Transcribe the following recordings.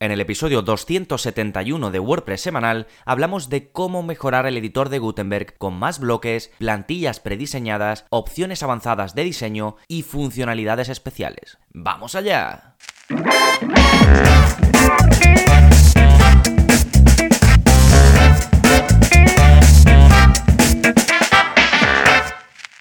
En el episodio 271 de WordPress semanal hablamos de cómo mejorar el editor de Gutenberg con más bloques, plantillas prediseñadas, opciones avanzadas de diseño y funcionalidades especiales. ¡Vamos allá!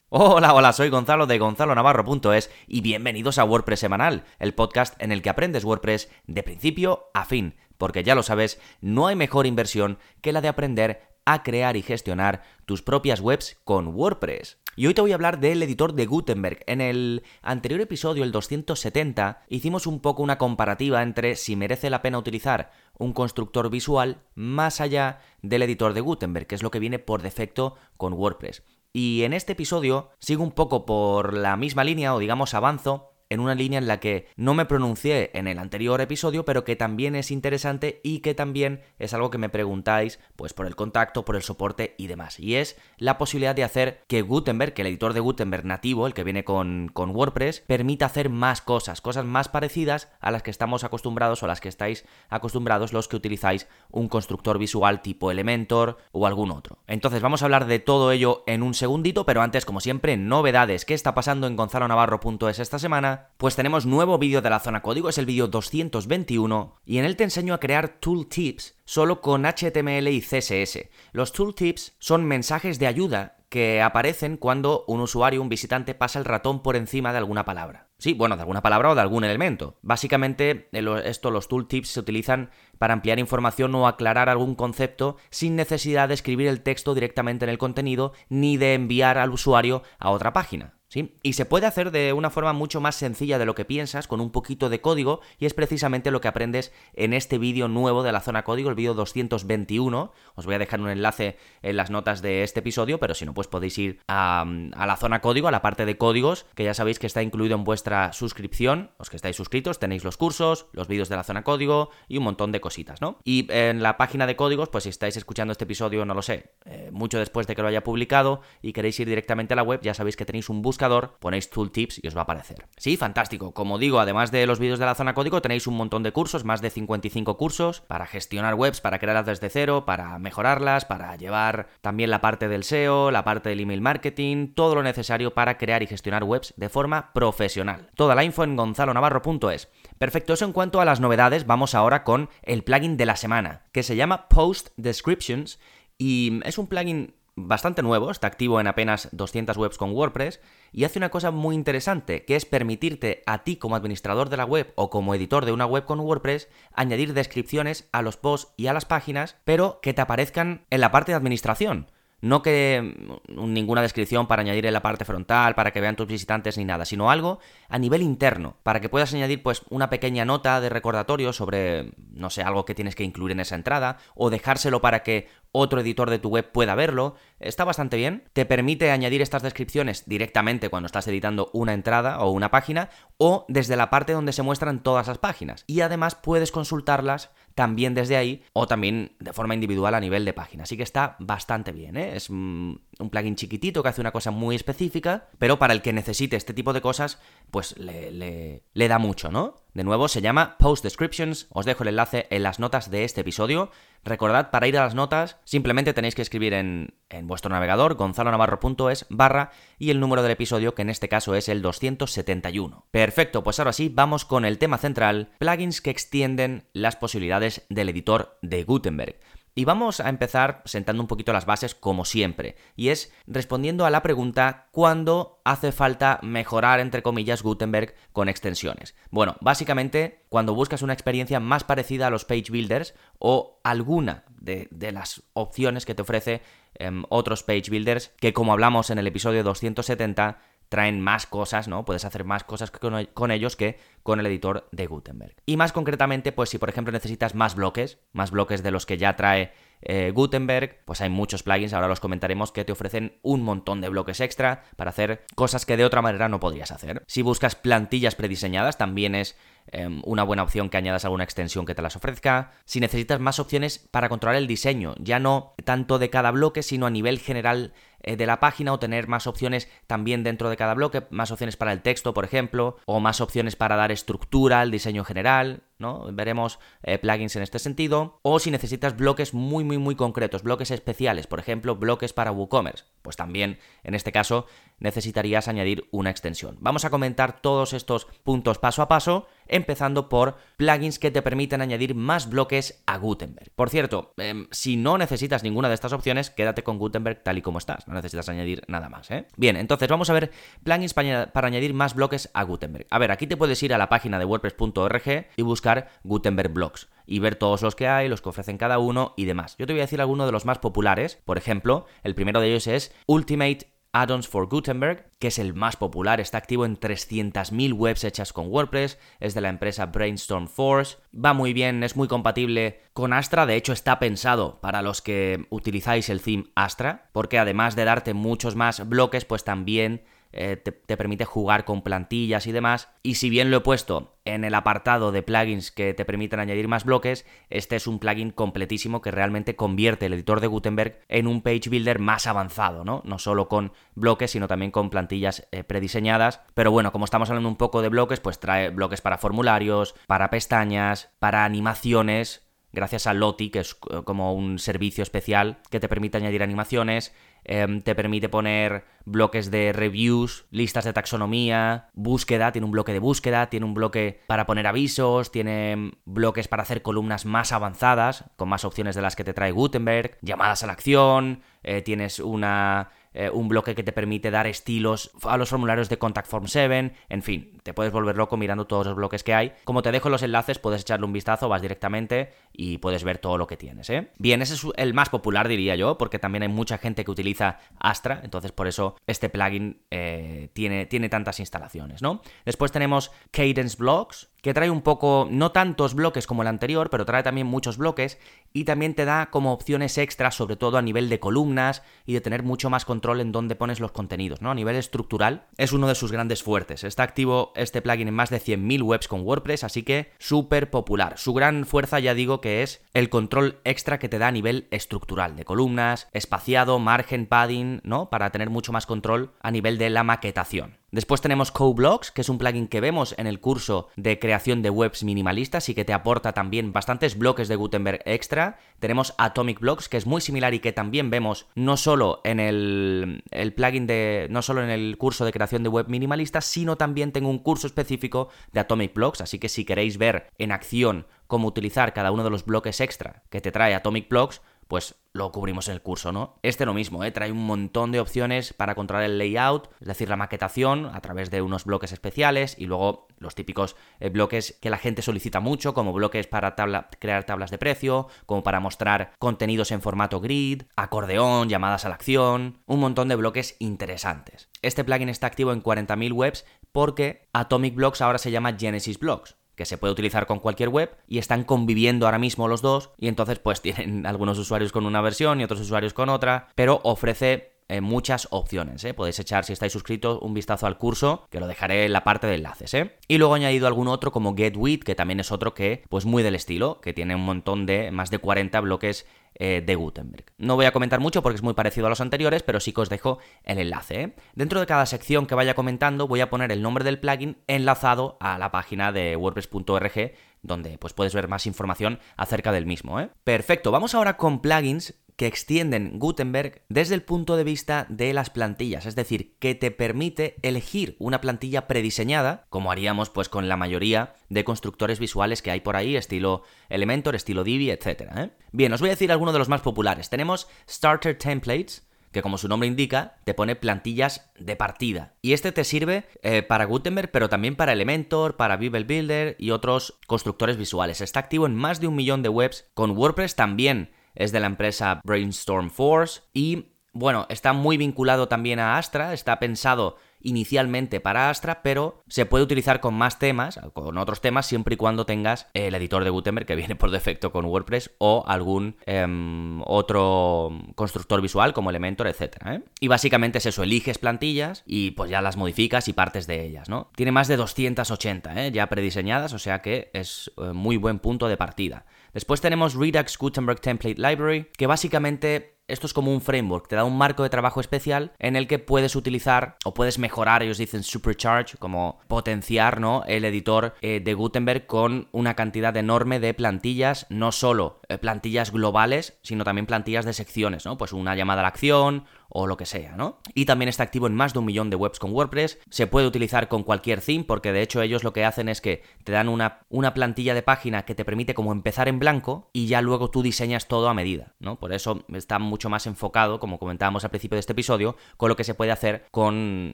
Hola, hola, soy Gonzalo de gonzalonavarro.es y bienvenidos a WordPress Semanal, el podcast en el que aprendes WordPress de principio a fin, porque ya lo sabes, no hay mejor inversión que la de aprender a crear y gestionar tus propias webs con WordPress. Y hoy te voy a hablar del editor de Gutenberg. En el anterior episodio, el 270, hicimos un poco una comparativa entre si merece la pena utilizar un constructor visual más allá del editor de Gutenberg, que es lo que viene por defecto con WordPress. Y en este episodio sigo un poco por la misma línea, o digamos avanzo, en una línea en la que no me pronuncié en el anterior episodio, pero que también es interesante y que también es algo que me preguntáis, pues por el contacto, por el soporte y demás. Y es la posibilidad de hacer que Gutenberg, que el editor de Gutenberg nativo, el que viene con, con WordPress, permita hacer más cosas, cosas más parecidas a las que estamos acostumbrados o a las que estáis acostumbrados los que utilizáis un constructor visual tipo Elementor o algún otro. Entonces vamos a hablar de todo ello en un segundito, pero antes, como siempre, novedades. ¿Qué está pasando en gonzalonavarro.es esta semana? Pues tenemos nuevo vídeo de la zona código, es el vídeo 221, y en él te enseño a crear tooltips solo con HTML y CSS. Los tooltips son mensajes de ayuda que aparecen cuando un usuario, un visitante, pasa el ratón por encima de alguna palabra. Sí, bueno, de alguna palabra o de algún elemento. Básicamente, esto, los tooltips se utilizan para ampliar información o aclarar algún concepto sin necesidad de escribir el texto directamente en el contenido ni de enviar al usuario a otra página. Y se puede hacer de una forma mucho más sencilla de lo que piensas, con un poquito de código, y es precisamente lo que aprendes en este vídeo nuevo de la zona código, el vídeo 221. Os voy a dejar un enlace en las notas de este episodio, pero si no, pues podéis ir a, la zona código, a la parte de códigos, que ya sabéis que está incluido en vuestra suscripción. Los que estáis suscritos tenéis los cursos, los vídeos de la zona código y un montón de cositas, ¿no? Y en la página de códigos, pues si estáis escuchando este episodio, no lo sé, eh, mucho después de que lo haya publicado y queréis ir directamente a la web, ya sabéis que tenéis un bus ponéis tooltips y os va a aparecer. Sí, fantástico. Como digo, además de los vídeos de la zona código, tenéis un montón de cursos, más de 55 cursos, para gestionar webs, para crearlas desde cero, para mejorarlas, para llevar también la parte del SEO, la parte del email marketing, todo lo necesario para crear y gestionar webs de forma profesional. Toda la info en gonzalonavarro.es. Perfecto, eso en cuanto a las novedades, vamos ahora con el plugin de la semana, que se llama Post Descriptions y es un plugin bastante nuevo, está activo en apenas 200 webs con WordPress y hace una cosa muy interesante, que es permitirte a ti como administrador de la web o como editor de una web con WordPress añadir descripciones a los posts y a las páginas, pero que te aparezcan en la parte de administración. No que mm, ninguna descripción para añadir en la parte frontal, para que vean tus visitantes ni nada, sino algo a nivel interno, para que puedas añadir pues una pequeña nota de recordatorio sobre, no sé, algo que tienes que incluir en esa entrada, o dejárselo para que otro editor de tu web pueda verlo. Está bastante bien. Te permite añadir estas descripciones directamente cuando estás editando una entrada o una página, o desde la parte donde se muestran todas las páginas. Y además puedes consultarlas también desde ahí o también de forma individual a nivel de página. Así que está bastante bien, ¿eh? Es mm, un plugin chiquitito que hace una cosa muy específica, pero para el que necesite este tipo de cosas, pues le, le da mucho, ¿no? De nuevo, se llama Post Descriptions. Os dejo el enlace en las notas de este episodio. Recordad, para ir a las notas, simplemente tenéis que escribir en, en vuestro navegador gonzalonavarro.es barra y el número del episodio, que en este caso es el 271. Perfecto, pues ahora sí, vamos con el tema central, plugins que extienden las posibilidades del editor de Gutenberg. Y vamos a empezar sentando un poquito las bases como siempre, y es respondiendo a la pregunta ¿cuándo hace falta mejorar, entre comillas, Gutenberg con extensiones? Bueno, básicamente cuando buscas una experiencia más parecida a los page builders o alguna de, las opciones que te ofrece em, otros page builders que como hablamos en el episodio 270 traen más cosas, ¿no? Puedes hacer más cosas con, ellos que con el editor de Gutenberg. Y más concretamente, pues si por ejemplo necesitas más bloques, más bloques de los que ya trae eh, Gutenberg, pues hay muchos plugins, ahora los comentaremos, que te ofrecen un montón de bloques extra para hacer cosas que de otra manera no podrías hacer. Si buscas plantillas prediseñadas, también es em, una buena opción que añadas alguna extensión que te las ofrezca. Si necesitas más opciones para controlar el diseño, ya no tanto de cada bloque, sino a nivel general de la página o tener más opciones también dentro de cada bloque, más opciones para el texto, por ejemplo, o más opciones para dar estructura al diseño general. ¿no? Veremos eh, plugins en este sentido. O si necesitas bloques muy, muy, muy concretos, bloques especiales, por ejemplo, bloques para WooCommerce, pues también en este caso necesitarías añadir una extensión. Vamos a comentar todos estos puntos paso a paso, empezando por plugins que te permiten añadir más bloques a Gutenberg. Por cierto, em, si no necesitas ninguna de estas opciones, quédate con Gutenberg tal y como estás, no necesitas añadir nada más. ¿eh? Bien, entonces vamos a ver plugins para, añadir más bloques a Gutenberg. A ver, aquí te puedes ir a la página de wordpress.org y buscar Gutenberg Blocks y ver todos los que hay, los que ofrecen cada uno y demás. Yo te voy a decir algunos de los más populares. Por ejemplo, el primero de ellos es Ultimate Add-ons for Gutenberg, que es el más popular, está activo en 300.000 webs hechas con WordPress, es de la empresa Brainstorm Force, va muy bien, es muy compatible con Astra, de hecho está pensado para los que utilizáis el theme Astra, porque además de darte muchos más bloques, pues también eh, te, permite jugar con plantillas y demás. Y si bien lo he puesto en el apartado de plugins que te permiten añadir más bloques, este es un plugin completísimo que realmente convierte el editor de Gutenberg en un page builder más avanzado, ¿no? No solo con bloques, sino también con plantillas eh, prediseñadas. Pero bueno, como estamos hablando un poco de bloques, pues trae bloques para formularios, para pestañas, para animaciones gracias a Loti, que es eh, como un servicio especial que te permite añadir animaciones, Em, te permite poner bloques de reviews, listas de taxonomía, búsqueda, tiene un bloque de búsqueda, tiene un bloque para poner avisos, tiene bloques para hacer columnas más avanzadas, con más opciones de las que te trae Gutenberg, llamadas a la acción, eh, tienes una eh, un bloque que te permite dar estilos a los formularios de Contact Form 7, en fin, te puedes volver loco mirando todos los bloques que hay. Como te dejo los enlaces, puedes echarle un vistazo, vas directamente y puedes ver todo lo que tienes, ¿eh? Bien, ese es el más popular, diría yo, porque también hay mucha gente que utiliza Astra, entonces por eso este plugin eh, tiene, tiene tantas instalaciones, ¿no? Después tenemos Cadence Blocks, que trae un poco, no tantos bloques como el anterior, pero trae también muchos bloques y también te da como opciones extras, sobre todo a nivel de columnas y de tener mucho más control en dónde pones los contenidos, ¿no? A nivel estructural es uno de sus grandes fuertes. Está activo este plugin en más de 100.000 webs con WordPress, así que súper popular. Su gran fuerza ya digo que es el control extra que te da a nivel estructural, de columnas, espaciado, margen, padding, ¿no? Para tener mucho más control a nivel de la maquetación. Después tenemos CoBlocks, que es un plugin que vemos en el curso de creación de webs minimalistas y que te aporta también bastantes bloques de Gutenberg extra. Tenemos Atomic Blocks, que es muy similar y que también vemos no solo en el, plugin de. no solo en el curso de creación de web minimalistas, sino también tengo un curso específico de Atomic Blocks. Así que si queréis ver en acción cómo utilizar cada uno de los bloques extra que te trae Atomic Blocks, pues lo cubrimos en el curso, ¿no? Este lo mismo, ¿eh? trae un montón de opciones para controlar el layout, es decir, la maquetación a través de unos bloques especiales y luego los típicos eh, bloques que la gente solicita mucho, como bloques para crear tablas de precio, como para mostrar contenidos en formato grid, acordeón, llamadas a la acción, un montón de bloques interesantes. Este plugin está activo en 40.000 webs porque Atomic Blocks ahora se llama Genesis Blocks que se puede utilizar con cualquier web y están conviviendo ahora mismo los dos y entonces pues tienen algunos usuarios con una versión y otros usuarios con otra, pero ofrece eh, muchas opciones. ¿eh? Podéis echar, si estáis suscritos, un vistazo al curso, que lo dejaré en la parte de enlaces. ¿eh? Y luego he añadido algún otro como GetWit, que también es otro que, pues muy del estilo, que tiene un montón de, más de 40 bloques eh, de Gutenberg. No voy a comentar mucho porque es muy parecido a los anteriores, pero sí que os dejo el enlace. Dentro de cada sección que vaya comentando voy a poner el nombre del plugin enlazado a la página de wordpress.org donde pues, puedes ver más información acerca del mismo. Perfecto, vamos ahora con plugins que extienden Gutenberg desde el punto de vista de las plantillas, es decir, que te permite elegir una plantilla prediseñada, como haríamos pues con la mayoría de constructores visuales que hay por ahí, estilo Elementor, estilo Divi, etc. ¿eh? Bien, os voy a decir algunos de los más populares. Tenemos Starter Templates, que como su nombre indica, te pone plantillas de partida. Y este te sirve eh, para Gutenberg, pero también para Elementor, para Bible Builder y otros constructores visuales. Está activo en más de un millón de webs. Con WordPress también es de la empresa Brainstorm Force y bueno, está muy vinculado también a Astra, está pensado inicialmente para Astra, pero se puede utilizar con más temas, con otros temas, siempre y cuando tengas el editor de Gutenberg que viene por defecto con WordPress o algún em, otro constructor visual como Elementor, etc. ¿eh? Y básicamente es eso, eliges plantillas y pues ya las modificas y partes de ellas, ¿no? Tiene más de 280 ¿eh? ya prediseñadas, o sea que es eh, muy buen punto de partida. Después tenemos Redux Gutenberg Template Library, que básicamente esto es como un framework, te da un marco de trabajo especial en el que puedes utilizar o puedes mejorar, ellos dicen supercharge, como potenciar, ¿no? El editor eh, de Gutenberg con una cantidad enorme de plantillas, no solo eh, plantillas globales, sino también plantillas de secciones, ¿no? Pues una llamada a la acción, o lo que sea, ¿no? Y también está activo en más de un millón de webs con WordPress. Se puede utilizar con cualquier theme, porque de hecho ellos lo que hacen es que te dan una, una plantilla de página que te permite como empezar en blanco y ya luego tú diseñas todo a medida, ¿no? Por eso está mucho más enfocado, como comentábamos al principio de este episodio, con lo que se puede hacer con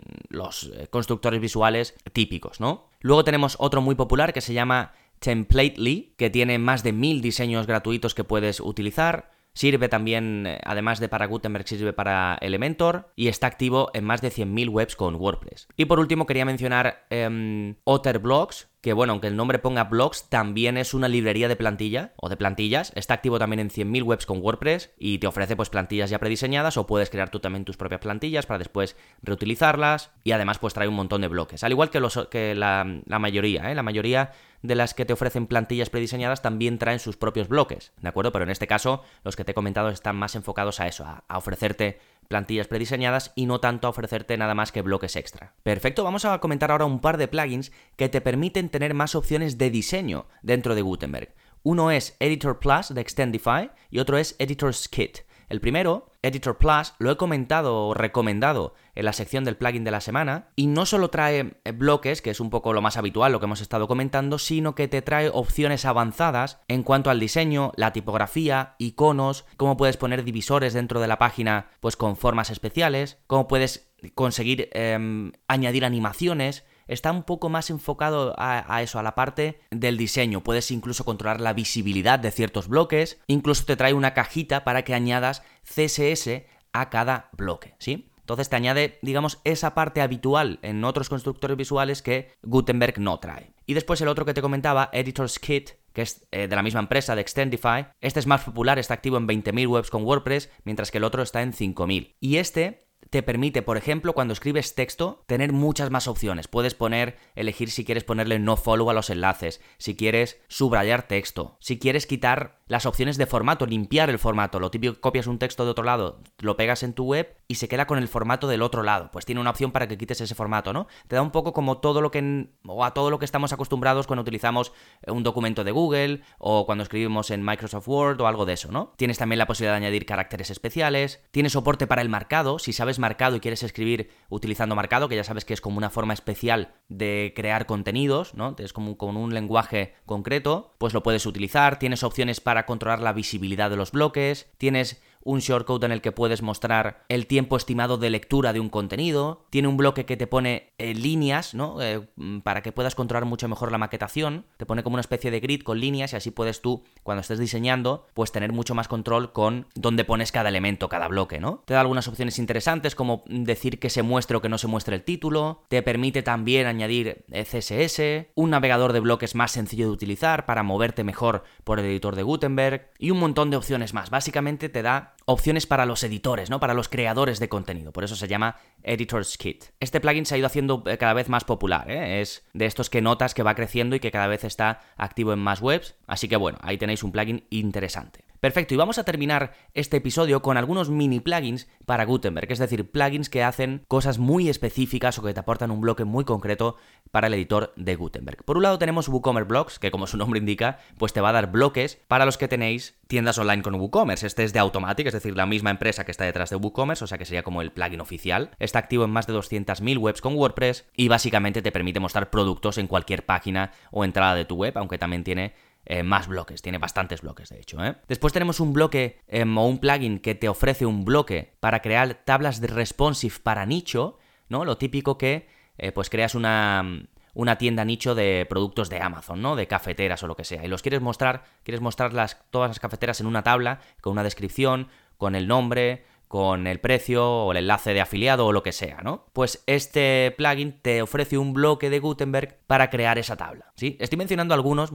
los eh, constructores visuales típicos, ¿no? Luego tenemos otro muy popular que se llama Templately, que tiene más de mil diseños gratuitos que puedes utilizar. Sirve también, eh, además de para Gutenberg, sirve para Elementor y está activo en más de 100.000 webs con WordPress. Y por último quería mencionar eh, Otterblocks, que bueno, aunque el nombre ponga blogs, también es una librería de plantilla o de plantillas. Está activo también en 100.000 webs con WordPress y te ofrece pues plantillas ya prediseñadas o puedes crear tú también tus propias plantillas para después reutilizarlas y además pues trae un montón de bloques. Al igual que, los, que la, mayoría, ¿eh? la mayoría de las que te ofrecen plantillas prediseñadas también traen sus propios bloques, ¿de acuerdo? Pero en este caso los que te he comentado están más enfocados a eso, a ofrecerte plantillas prediseñadas y no tanto a ofrecerte nada más que bloques extra. Perfecto, vamos a comentar ahora un par de plugins que te permiten tener más opciones de diseño dentro de Gutenberg. Uno es Editor Plus de Extendify y otro es Editor's Kit. El primero, Editor Plus, lo he comentado o recomendado en la sección del plugin de la semana y no solo trae eh, bloques, que es un poco lo más habitual, lo que hemos estado comentando, sino que te trae opciones avanzadas en cuanto al diseño, la tipografía, iconos, cómo puedes poner divisores dentro de la página pues con formas especiales, cómo puedes conseguir em, añadir animaciones, está un poco más enfocado a, eso, a la parte del diseño. Puedes incluso controlar la visibilidad de ciertos bloques, incluso te trae una cajita para que añadas CSS a cada bloque, ¿sí? Entonces te añade, digamos, esa parte habitual en otros constructores visuales que Gutenberg no trae. Y después el otro que te comentaba, Editor's Kit, que es eh, de la misma empresa, de Extendify. Este es más popular, está activo en 20.000 webs con WordPress, mientras que el otro está en 5.000. Y este te permite, por ejemplo, cuando escribes texto, tener muchas más opciones. Puedes poner, elegir si quieres ponerle no follow a los enlaces, si quieres subrayar texto, si quieres quitar las opciones de formato, limpiar el formato. Lo típico, copias un texto de otro lado, lo pegas en tu web y se queda con el formato del otro lado. Pues tiene una opción para que quites ese formato, ¿no? Te da un poco como todo lo que o a todo lo que estamos acostumbrados cuando utilizamos un documento de Google o cuando escribimos en Microsoft Word o algo de eso, ¿no? Tienes también la posibilidad de añadir caracteres especiales, tienes soporte para el marcado, si sabes marcado y quieres escribir utilizando marcado, que ya sabes que es como una forma especial de crear contenidos, ¿no? Es como con un lenguaje concreto, pues lo puedes utilizar, tienes opciones para controlar la visibilidad de los bloques, tienes un shortcode en el que puedes mostrar el tiempo estimado de lectura de un contenido, tiene un bloque que te pone eh, líneas, ¿no? Eh, mm, para que puedas controlar mucho mejor la maquetación, te pone como una especie de grid con líneas y así puedes tú, cuando estés diseñando, pues tener mucho más control con dónde pones cada elemento, cada bloque, ¿no? Te da algunas opciones interesantes como decir que se muestre o que no se muestre el título, te permite también añadir eh, CSS, un navegador de bloques más sencillo de utilizar para moverte mejor por el editor de Gutenberg y un montón de opciones más. Básicamente te da opciones para los editores, ¿no? Para los creadores de contenido. Por eso se llama Editor's Kit. Este plugin se ha ido haciendo eh, cada vez más popular, ¿eh? Es de estos que notas que va creciendo y que cada vez está activo en más webs. Así que bueno, ahí tenéis un plugin interesante. Perfecto, y vamos a terminar este episodio con algunos mini plugins para Gutenberg, es decir, plugins que hacen cosas muy específicas o que te aportan un bloque muy concreto para el editor de Gutenberg. Por un lado tenemos WooCommerce Blocks, que como su nombre indica, pues te va a dar bloques para los que tenéis tiendas online con WooCommerce. Este es de Automatic, es decir, la misma empresa que está detrás de WooCommerce, o sea que sería como el plugin oficial. Está activo en más de 200.000 webs con WordPress y básicamente te permite mostrar productos en cualquier página o entrada de tu web, aunque también tiene eh, más bloques, tiene bastantes bloques de hecho. ¿eh? Después tenemos un bloque em, o un plugin que te ofrece un bloque para crear tablas de responsive para nicho, ¿no? Lo típico que eh, pues creas una, una tienda nicho de productos de Amazon, ¿no? De cafeteras o lo que sea. Y los quieres mostrar, quieres mostrar las, todas las cafeteras en una tabla con una descripción, con el nombre, con el precio o el enlace de afiliado o lo que sea, ¿no? Pues este plugin te ofrece un bloque de Gutenberg para crear esa tabla, ¿sí? Estoy mencionando algunos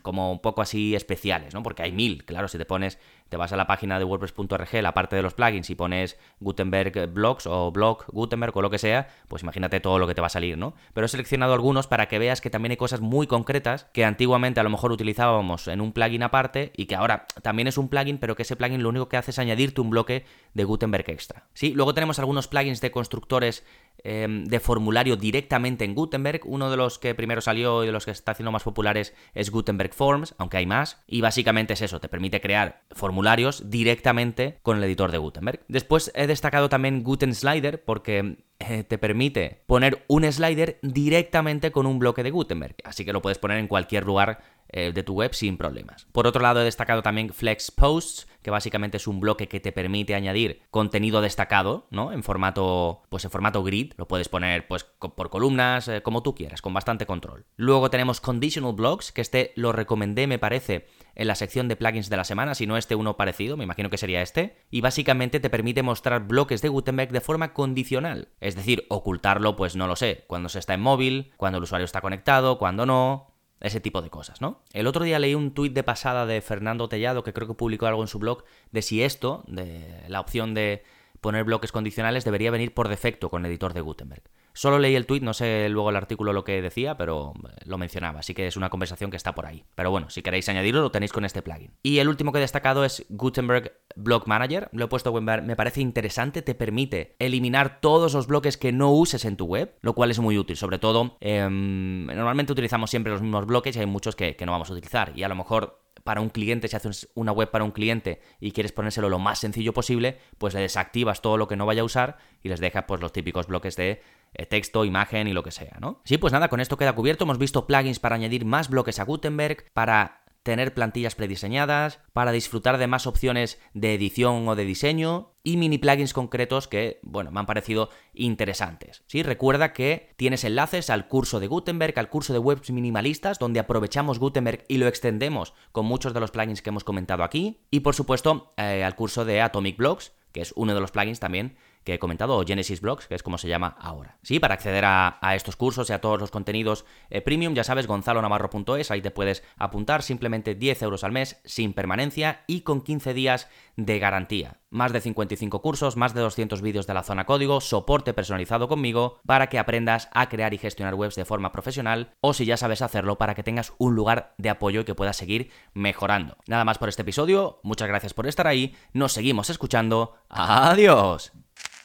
como un poco así especiales, ¿no? Porque hay mil, claro, si te pones te vas a la página de WordPress.org, la parte de los plugins, y pones Gutenberg Blocks o Blog Gutenberg o lo que sea, pues imagínate todo lo que te va a salir, ¿no? Pero he seleccionado algunos para que veas que también hay cosas muy concretas que antiguamente a lo mejor utilizábamos en un plugin aparte y que ahora también es un plugin, pero que ese plugin lo único que hace es añadirte un bloque de Gutenberg extra. ¿sí? Luego tenemos algunos plugins de constructores em, de formulario directamente en Gutenberg. Uno de los que primero salió y de los que está haciendo más populares es Gutenberg Forms, aunque hay más. Y básicamente es eso, te permite crear formularios directamente con el editor de Gutenberg. Después he destacado también Guten Slider porque eh, te permite poner un slider directamente con un bloque de Gutenberg. Así que lo puedes poner en cualquier lugar de tu web sin problemas. Por otro lado, he destacado también Flex Posts, que básicamente es un bloque que te permite añadir contenido destacado, ¿no? En formato, pues en formato grid. Lo puedes poner, pues, por columnas, eh, como tú quieras, con bastante control. Luego tenemos Conditional Blocks, que este lo recomendé, me parece, en la sección de plugins de la semana, si no este uno parecido, me imagino que sería este. Y básicamente te permite mostrar bloques de Gutenberg de forma condicional. Es decir, ocultarlo, pues no lo sé, cuando se está en móvil, cuando el usuario está conectado, cuando no, ese tipo de cosas, ¿no? El otro día leí un tuit de pasada de Fernando Tellado, que creo que publicó algo en su blog, de si esto, de la opción de poner bloques condicionales, debería venir por defecto con el editor de Gutenberg. Solo leí el tweet, no sé luego el artículo lo que decía, pero lo mencionaba, así que es una conversación que está por ahí. Pero bueno, si queréis añadirlo, lo tenéis con este plugin. Y el último que he destacado es Gutenberg Block Manager. Lo he puesto en me parece interesante, te permite eliminar todos los bloques que no uses en tu web, lo cual es muy útil. Sobre todo, em, normalmente utilizamos siempre los mismos bloques y hay muchos que, no vamos a utilizar. Y a lo mejor para un cliente, si haces una web para un cliente y quieres ponérselo lo más sencillo posible, pues le desactivas todo lo que no vaya a usar y les dejas pues los típicos bloques de eh, texto, imagen y lo que sea, ¿no? Sí, pues nada, con esto queda cubierto. Hemos visto plugins para añadir más bloques a Gutenberg, para tener plantillas prediseñadas, para disfrutar de más opciones de edición o de diseño y mini plugins concretos que, bueno, me han parecido interesantes. ¿sí? Recuerda que tienes enlaces al curso de Gutenberg, al curso de webs minimalistas, donde aprovechamos Gutenberg y lo extendemos con muchos de los plugins que hemos comentado aquí, y por supuesto eh, al curso de Atomic Blocks, que es uno de los plugins también que he comentado, o Genesis Blogs, que es como se llama ahora. Sí, para acceder a, estos cursos y a todos los contenidos eh, premium, ya sabes, gonzalonavarro.es, ahí te puedes apuntar, simplemente 10 euros al mes, sin permanencia y con 15 días de garantía. Más de 55 cursos, más de 200 vídeos de la zona código, soporte personalizado conmigo para que aprendas a crear y gestionar webs de forma profesional o si ya sabes hacerlo para que tengas un lugar de apoyo y que puedas seguir mejorando. Nada más por este episodio, muchas gracias por estar ahí, nos seguimos escuchando, adiós.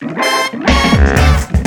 Thank you.